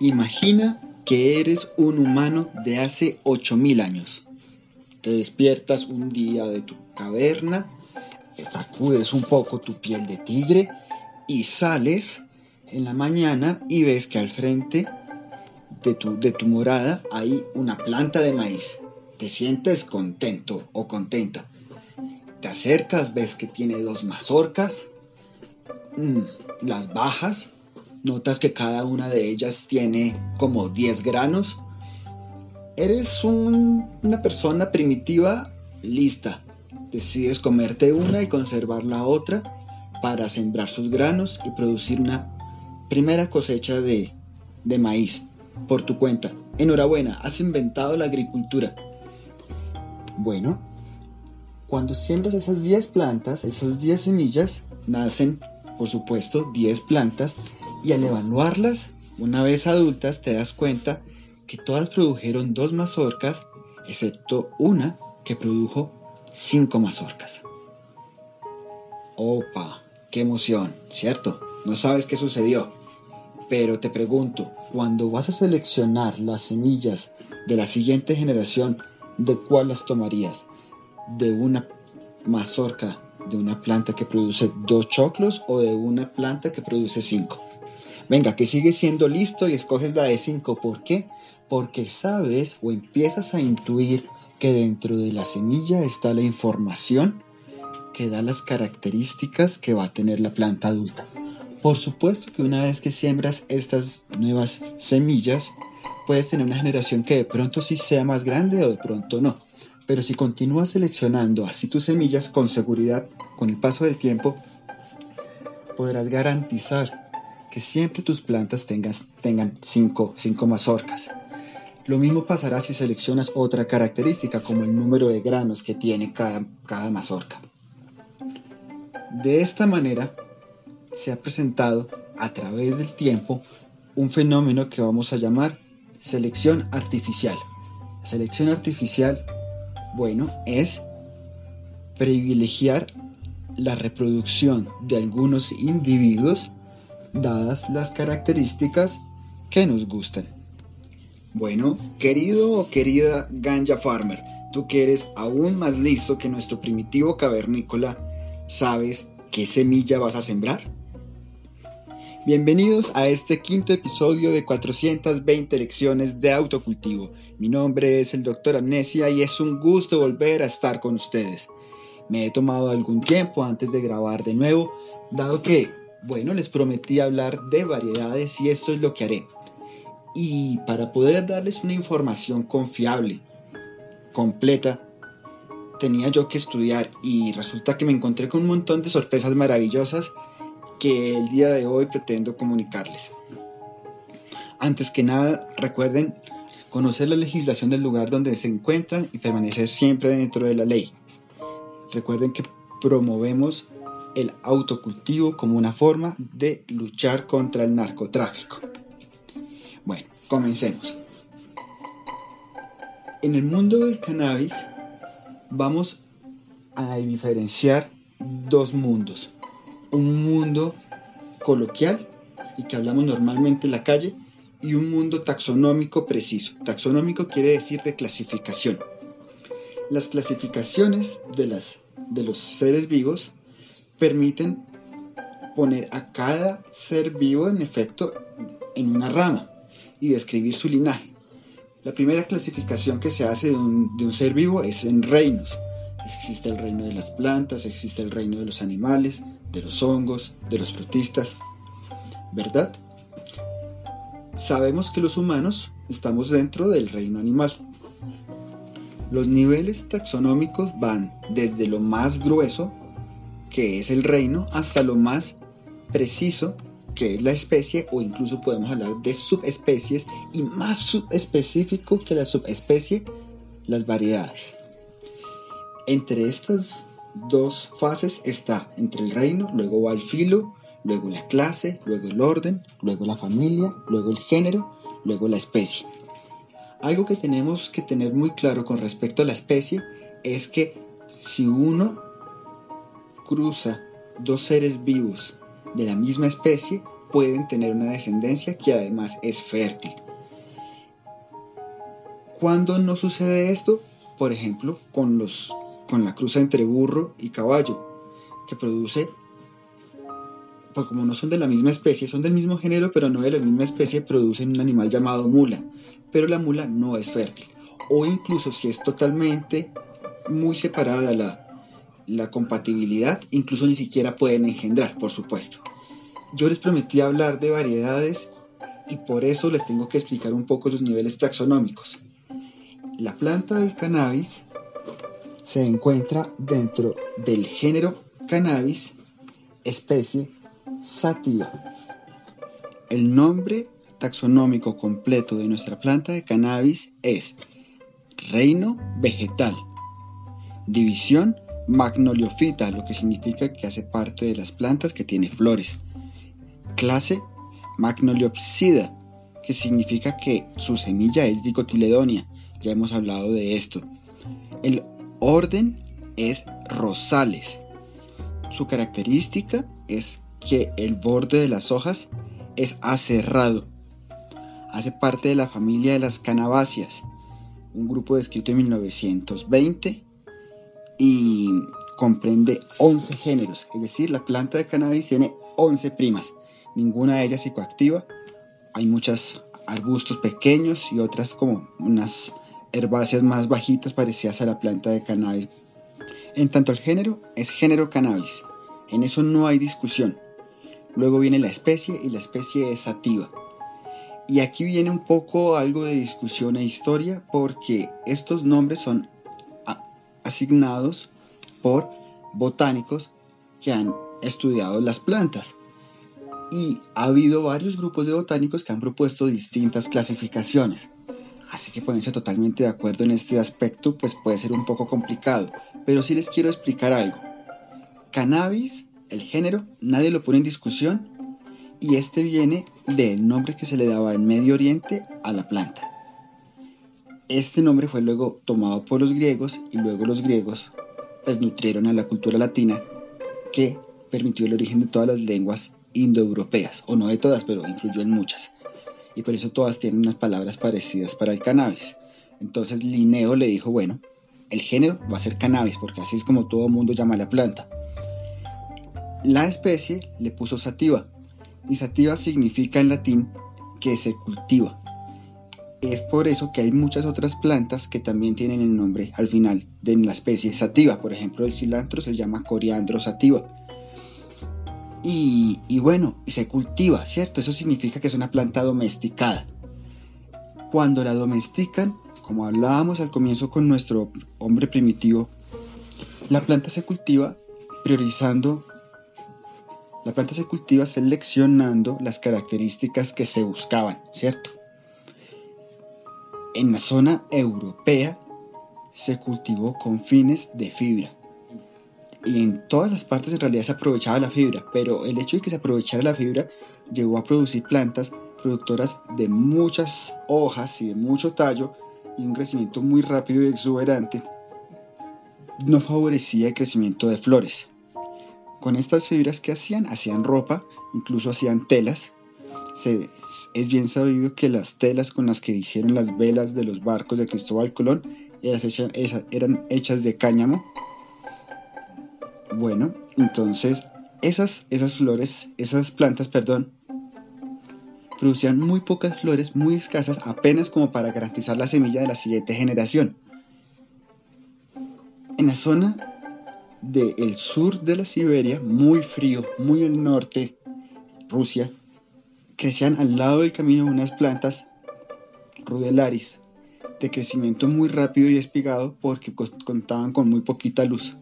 Imagina que eres un humano de hace 8000 años. Te despiertas un día de tu caverna, sacudes un poco tu piel de tigre y sales en la mañana y ves que al frente de tu, de tu morada hay una planta de maíz. Te sientes contento o contenta. Te acercas, ves que tiene dos mazorcas, mm, las bajas, notas que cada una de ellas tiene como 10 granos. Eres una persona primitiva lista. Decides comerte una y conservar la otra para sembrar sus granos y producir una primera cosecha de, de maíz por tu cuenta. Enhorabuena, has inventado la agricultura. Bueno, cuando siembras esas 10 plantas, esas 10 semillas, nacen, por supuesto, 10 plantas y al evaluarlas, una vez adultas, te das cuenta que todas produjeron dos mazorcas, excepto una que produjo cinco mazorcas. Opa, qué emoción, ¿cierto? No sabes qué sucedió. Pero te pregunto, cuando vas a seleccionar las semillas de la siguiente generación, ¿de cuál las tomarías? ¿De una mazorca de una planta que produce dos choclos o de una planta que produce cinco? Venga, que sigue siendo listo y escoges la de 5. ¿Por qué? Porque sabes o empiezas a intuir que dentro de la semilla está la información que da las características que va a tener la planta adulta. Por supuesto que una vez que siembras estas nuevas semillas, puedes tener una generación que de pronto sí sea más grande o de pronto no. Pero si continúas seleccionando así tus semillas con seguridad, con el paso del tiempo, podrás garantizar que siempre tus plantas tengan 5 mazorcas. Lo mismo pasará si seleccionas otra característica como el número de granos que tiene cada, cada mazorca. De esta manera se ha presentado a través del tiempo un fenómeno que vamos a llamar selección artificial. selección artificial, bueno, es privilegiar la reproducción de algunos individuos dadas las características que nos gustan. Bueno, querido o querida Ganja Farmer, tú que eres aún más listo que nuestro primitivo cavernícola, ¿sabes qué semilla vas a sembrar? Bienvenidos a este quinto episodio de 420 lecciones de autocultivo. Mi nombre es el Dr. Amnesia y es un gusto volver a estar con ustedes. Me he tomado algún tiempo antes de grabar de nuevo, dado que bueno, les prometí hablar de variedades y esto es lo que haré. Y para poder darles una información confiable, completa, tenía yo que estudiar y resulta que me encontré con un montón de sorpresas maravillosas que el día de hoy pretendo comunicarles. Antes que nada, recuerden conocer la legislación del lugar donde se encuentran y permanecer siempre dentro de la ley. Recuerden que promovemos el autocultivo como una forma de luchar contra el narcotráfico. Bueno, comencemos. En el mundo del cannabis vamos a diferenciar dos mundos. Un mundo coloquial y que hablamos normalmente en la calle y un mundo taxonómico preciso. Taxonómico quiere decir de clasificación. Las clasificaciones de, las, de los seres vivos permiten poner a cada ser vivo en efecto en una rama y describir su linaje. La primera clasificación que se hace de un, ser vivo es en reinos. Existe el reino de las plantas, existe el reino de los animales, de los hongos, de los frutistas, ¿verdad? Sabemos que los humanos estamos dentro del reino animal. Los niveles taxonómicos van desde lo más grueso que es el reino, hasta lo más preciso, que es la especie, o incluso podemos hablar de subespecies, y más subespecífico que la subespecie, las variedades. Entre estas dos fases está entre el reino, luego va el filo, luego la clase, luego el orden, luego la familia, luego el género, luego la especie. Algo que tenemos que tener muy claro con respecto a la especie es que si uno cruza dos seres vivos de la misma especie, pueden tener una descendencia que además es fértil. ¿Cuándo no sucede esto? Por ejemplo, con, los, con la cruza entre burro y caballo, que produce, pues como no son de la misma especie, son del mismo género, pero no de la misma especie, producen un animal llamado mula, pero la mula no es fértil. O incluso si es totalmente muy separada la, la compatibilidad, incluso ni siquiera pueden engendrar, por supuesto. Yo les prometí hablar de variedades y por eso les tengo que explicar un poco los niveles taxonómicos. La planta del cannabis se encuentra dentro del género cannabis, especie sativa. El nombre taxonómico completo de nuestra planta de cannabis es reino vegetal, división magnoliofita, lo que significa que hace parte de las plantas que tiene flores. Clase Magnoliopsida, que significa que su semilla es dicotiledonia. Ya hemos hablado de esto. El orden es rosales. Su característica es que el borde de las hojas es aserrado. Hace parte de la familia de las canabáceas, un grupo descrito en 1920 y comprende 11 géneros, es decir, la planta de cannabis tiene 11 primas, ninguna de ellas psicoactiva. Hay muchos arbustos pequeños y otras como unas herbáceas más bajitas parecidas a la planta de cannabis. En tanto el género es género cannabis, en eso no hay discusión. Luego viene la especie y la especie es sativa. Y aquí viene un poco algo de discusión e historia porque estos nombres son asignados por botánicos que han estudiado las plantas. Y ha habido varios grupos de botánicos que han propuesto distintas clasificaciones. Así que ponerse totalmente de acuerdo en este aspecto pues puede ser un poco complicado. Pero sí les quiero explicar algo. Cannabis, el género, nadie lo pone en discusión y este viene del nombre que se le daba en Medio Oriente a la planta. Este nombre fue luego tomado por los griegos y luego los griegos pues nutrieron a la cultura latina que permitió el origen de todas las lenguas indoeuropeas, o no de todas, pero influyó en muchas. Y por eso todas tienen unas palabras parecidas para el cannabis. Entonces Linneo le dijo, bueno, el género va a ser cannabis, porque así es como todo el mundo llama la planta. La especie le puso sativa, y sativa significa en latín que se cultiva. Es por eso que hay muchas otras plantas que también tienen el nombre al final de la especie sativa. Por ejemplo, el cilantro se llama coriandro sativa. Y, y bueno, se cultiva, ¿cierto? Eso significa que es una planta domesticada. Cuando la domestican, como hablábamos al comienzo con nuestro hombre primitivo, la planta se cultiva priorizando, la planta se cultiva seleccionando las características que se buscaban, ¿cierto? En la zona europea se cultivó con fines de fibra. Y en todas las partes en realidad se aprovechaba la fibra, pero el hecho de que se aprovechara la fibra llegó a producir plantas productoras de muchas hojas y de mucho tallo y un crecimiento muy rápido y exuberante, no favorecía el crecimiento de flores. Con estas fibras que hacían, hacían ropa, incluso hacían telas, es bien sabido que las telas con las que hicieron las velas de los barcos de Cristóbal Colón eran hechas de cáñamo. Bueno, entonces esas, esas flores, esas plantas, perdón, producían muy pocas flores, muy escasas, apenas como para garantizar la semilla de la siguiente generación. En la zona del sur de la Siberia, muy frío, muy al norte, Rusia, crecían al lado del camino unas plantas rudelaris de crecimiento muy rápido y espigado porque contaban con muy poquita luz.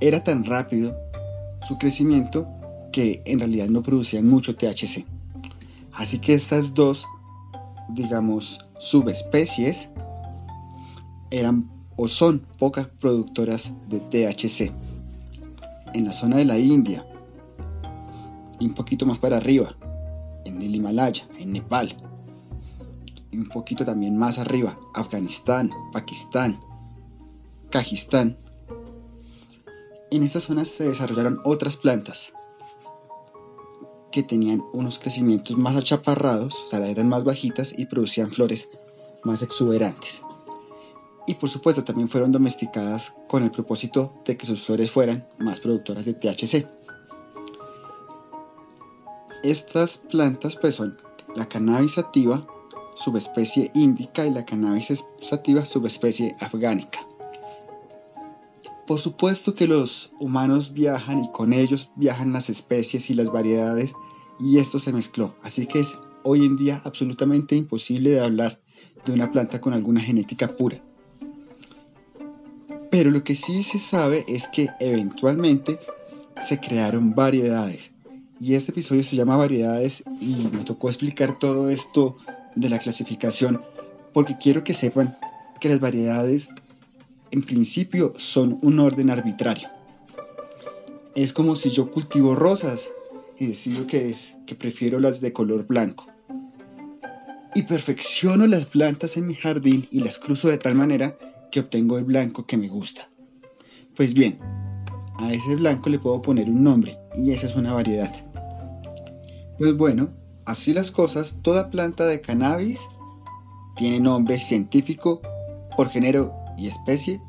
Era tan rápido su crecimiento que en realidad no producían mucho THC. Así que estas dos, digamos, subespecies eran o son pocas productoras de THC. En la zona de la India, y un poquito más para arriba, en el Himalaya, en Nepal, y un poquito también más arriba, Afganistán, Pakistán, Kajistán. En estas zonas se desarrollaron otras plantas que tenían unos crecimientos más achaparrados, o sea, eran más bajitas y producían flores más exuberantes. Y por supuesto también fueron domesticadas con el propósito de que sus flores fueran más productoras de THC. Estas plantas pues son la cannabis sativa, subespecie índica y la cannabis sativa, subespecie afgánica. Por supuesto que los humanos viajan y con ellos viajan las especies y las variedades y esto se mezcló. Así que es hoy en día absolutamente imposible de hablar de una planta con alguna genética pura. Pero lo que sí se sabe es que eventualmente se crearon variedades. Y este episodio se llama variedades y me tocó explicar todo esto de la clasificación porque quiero que sepan que las variedades en principio son un orden arbitrario. Es como si yo cultivo rosas y decido que es que prefiero las de color blanco. Y perfecciono las plantas en mi jardín y las cruzo de tal manera que obtengo el blanco que me gusta. Pues bien, a ese blanco le puedo poner un nombre y esa es una variedad. Pues bueno, así las cosas, toda planta de cannabis tiene nombre científico por género y especie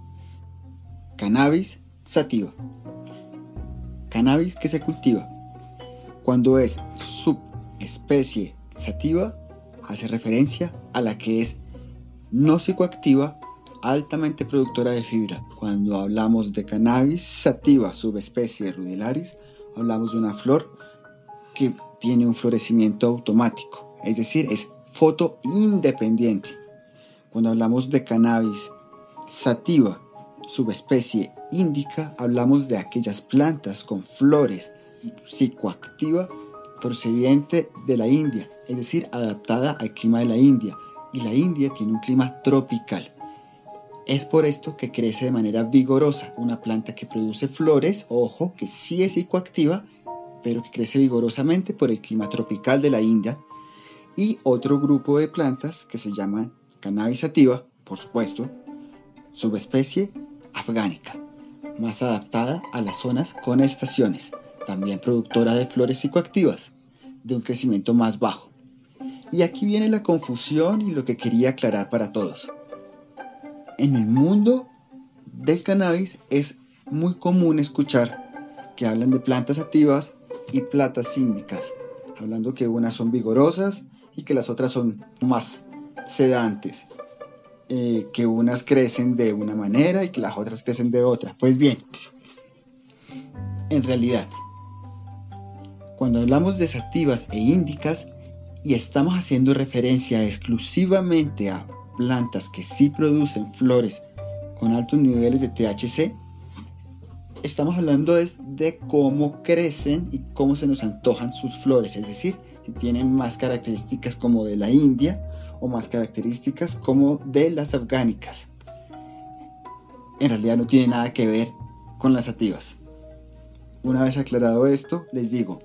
cannabis sativa. Cannabis que se cultiva. Cuando es subespecie sativa, hace referencia a la que es no psicoactiva, altamente productora de fibra. Cuando hablamos de cannabis sativa subespecie rudilaris, hablamos de una flor que tiene un florecimiento automático, es decir, es foto independiente. Cuando hablamos de cannabis sativa, subespecie índica, hablamos de aquellas plantas con flores psicoactiva procedente de la India, es decir, adaptada al clima de la India. Y la India tiene un clima tropical. Es por esto que crece de manera vigorosa, una planta que produce flores, ojo, que sí es psicoactiva, pero que crece vigorosamente por el clima tropical de la India. Y otro grupo de plantas que se llaman cannabis sativa, por supuesto, subespecie afgánica, más adaptada a las zonas con estaciones, también productora de flores psicoactivas, de un crecimiento más bajo. Y aquí viene la confusión y lo que quería aclarar para todos. En el mundo del cannabis es muy común escuchar que hablan de plantas activas y plantas síndicas, hablando que unas son vigorosas y que las otras son más sedantes, eh, que unas crecen de una manera y que las otras crecen de otra. Pues bien, en realidad, cuando hablamos de sativas e índicas y estamos haciendo referencia exclusivamente a plantas que sí producen flores con altos niveles de THC, estamos hablando de cómo crecen y cómo se nos antojan sus flores, es decir, si tienen más características como de la India o más características como de las afgánicas. En realidad no tiene nada que ver con las sativas. Una vez aclarado esto, les digo,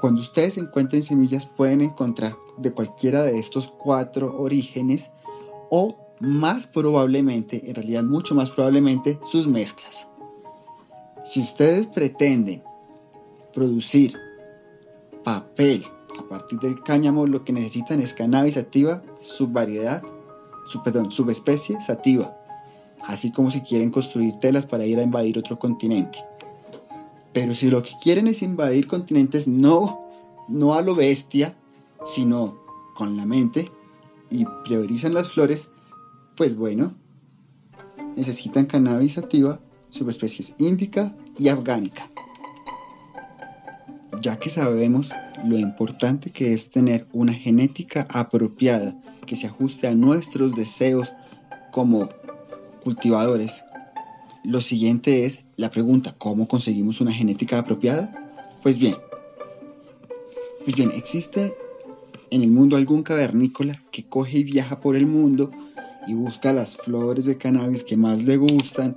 cuando ustedes encuentren semillas pueden encontrar de cualquiera de estos cuatro orígenes o más probablemente, en realidad mucho más probablemente, sus mezclas. Si ustedes pretenden producir papel a partir del cáñamo lo que necesitan es cannabis sativa, subvariedad, su, perdón, subespecie sativa, así como si quieren construir telas para ir a invadir otro continente. Pero si lo que quieren es invadir continentes no, no a lo bestia, sino con la mente y priorizan las flores, pues bueno, necesitan cannabis sativa, subespecies índica y afgánica ya que sabemos lo importante que es tener una genética apropiada que se ajuste a nuestros deseos como cultivadores, lo siguiente es la pregunta, ¿cómo conseguimos una genética apropiada? Pues bien, pues bien, existe en el mundo algún cavernícola que coge y viaja por el mundo y busca las flores de cannabis que más le gustan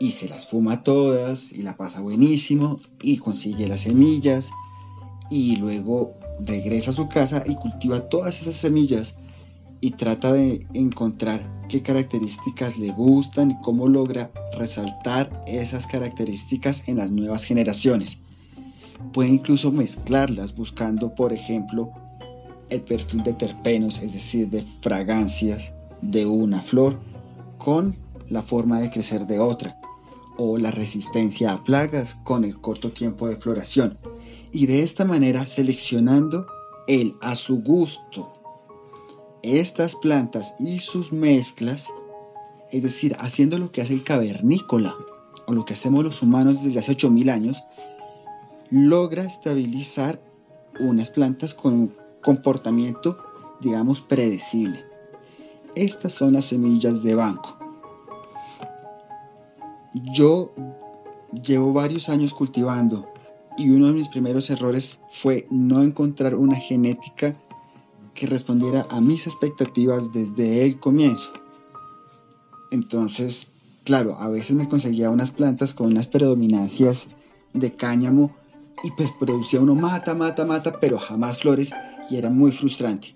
y se las fuma todas y la pasa buenísimo y consigue las semillas y luego regresa a su casa y cultiva todas esas semillas y trata de encontrar qué características le gustan y cómo logra resaltar esas características en las nuevas generaciones. Puede incluso mezclarlas buscando, por ejemplo, el perfil de terpenos, es decir, de fragancias de una flor, con la forma de crecer de otra, o la resistencia a plagas con el corto tiempo de floración. Y de esta manera seleccionando él a su gusto estas plantas y sus mezclas, es decir, haciendo lo que hace el cavernícola o lo que hacemos los humanos desde hace 8000 años, logra estabilizar unas plantas con comportamiento, digamos, predecible. Estas son las semillas de banco. Yo llevo varios años cultivando y uno de mis primeros errores fue no encontrar una genética que respondiera a mis expectativas desde el comienzo. Entonces, claro, a veces me conseguía unas plantas con unas predominancias de cáñamo y pues producía uno mata, mata, mata, pero jamás flores y era muy frustrante.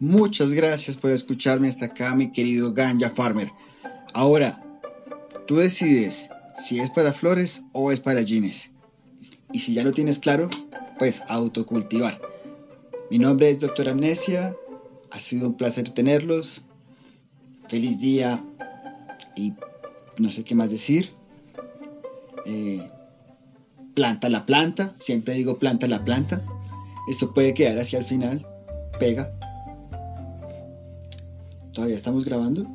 Muchas gracias por escucharme hasta acá, mi querido Ganja Farmer. Ahora, tú decides si es para flores o es para jeans. Y si ya lo tienes claro, pues autocultivar. Mi nombre es Doctor Amnesia. Ha sido un placer tenerlos. Feliz día y no sé qué más decir. Eh, planta la planta. Siempre digo planta la planta. Esto puede quedar hacia el final. Pega. ¿Todavía estamos grabando?